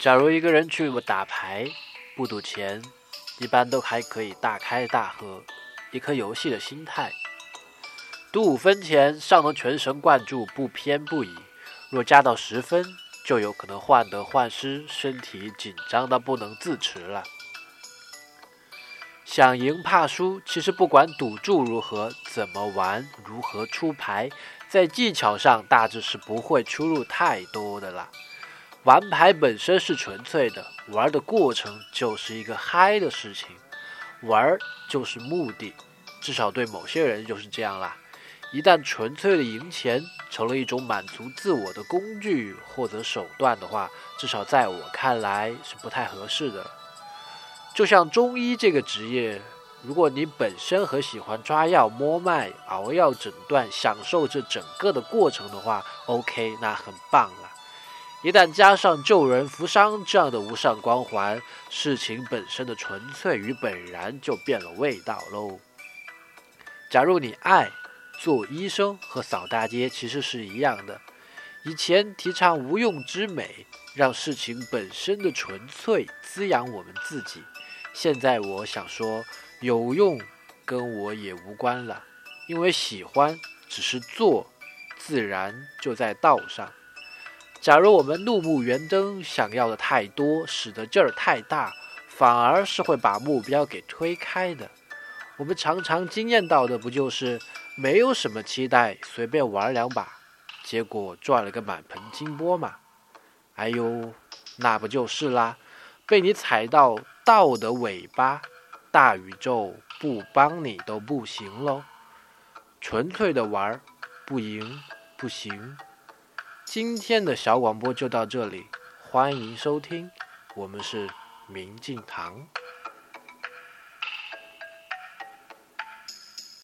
假如一个人去打牌，不赌钱，一般都还可以大开大喝，一颗游戏的心态。赌五分钱，尚能全神贯注，不偏不倚；若加到十分，就有可能患得患失，身体紧张到不能自持了。想赢怕输，其实不管赌注如何，怎么玩，如何出牌，在技巧上大致是不会出入太多的啦。玩牌本身是纯粹的，玩的过程就是一个嗨的事情，玩就是目的，至少对某些人就是这样啦。一旦纯粹的赢钱成了一种满足自我的工具或者手段的话，至少在我看来是不太合适的。就像中医这个职业，如果你本身很喜欢抓药、摸脉、熬药、诊断，享受这整个的过程的话，OK，那很棒了。一旦加上救人扶伤这样的无上光环，事情本身的纯粹与本然就变了味道喽。假如你爱做医生和扫大街，其实是一样的。以前提倡无用之美，让事情本身的纯粹滋养我们自己。现在我想说，有用跟我也无关了，因为喜欢只是做，自然就在道上。假如我们怒目圆睁，想要的太多，使得劲儿太大，反而是会把目标给推开的。我们常常经验到的，不就是没有什么期待，随便玩两把，结果赚了个满盆金钵吗？哎呦，那不就是啦？被你踩到道的尾巴，大宇宙不帮你都不行喽。纯粹的玩，不赢不行。今天的小广播就到这里，欢迎收听，我们是明镜堂。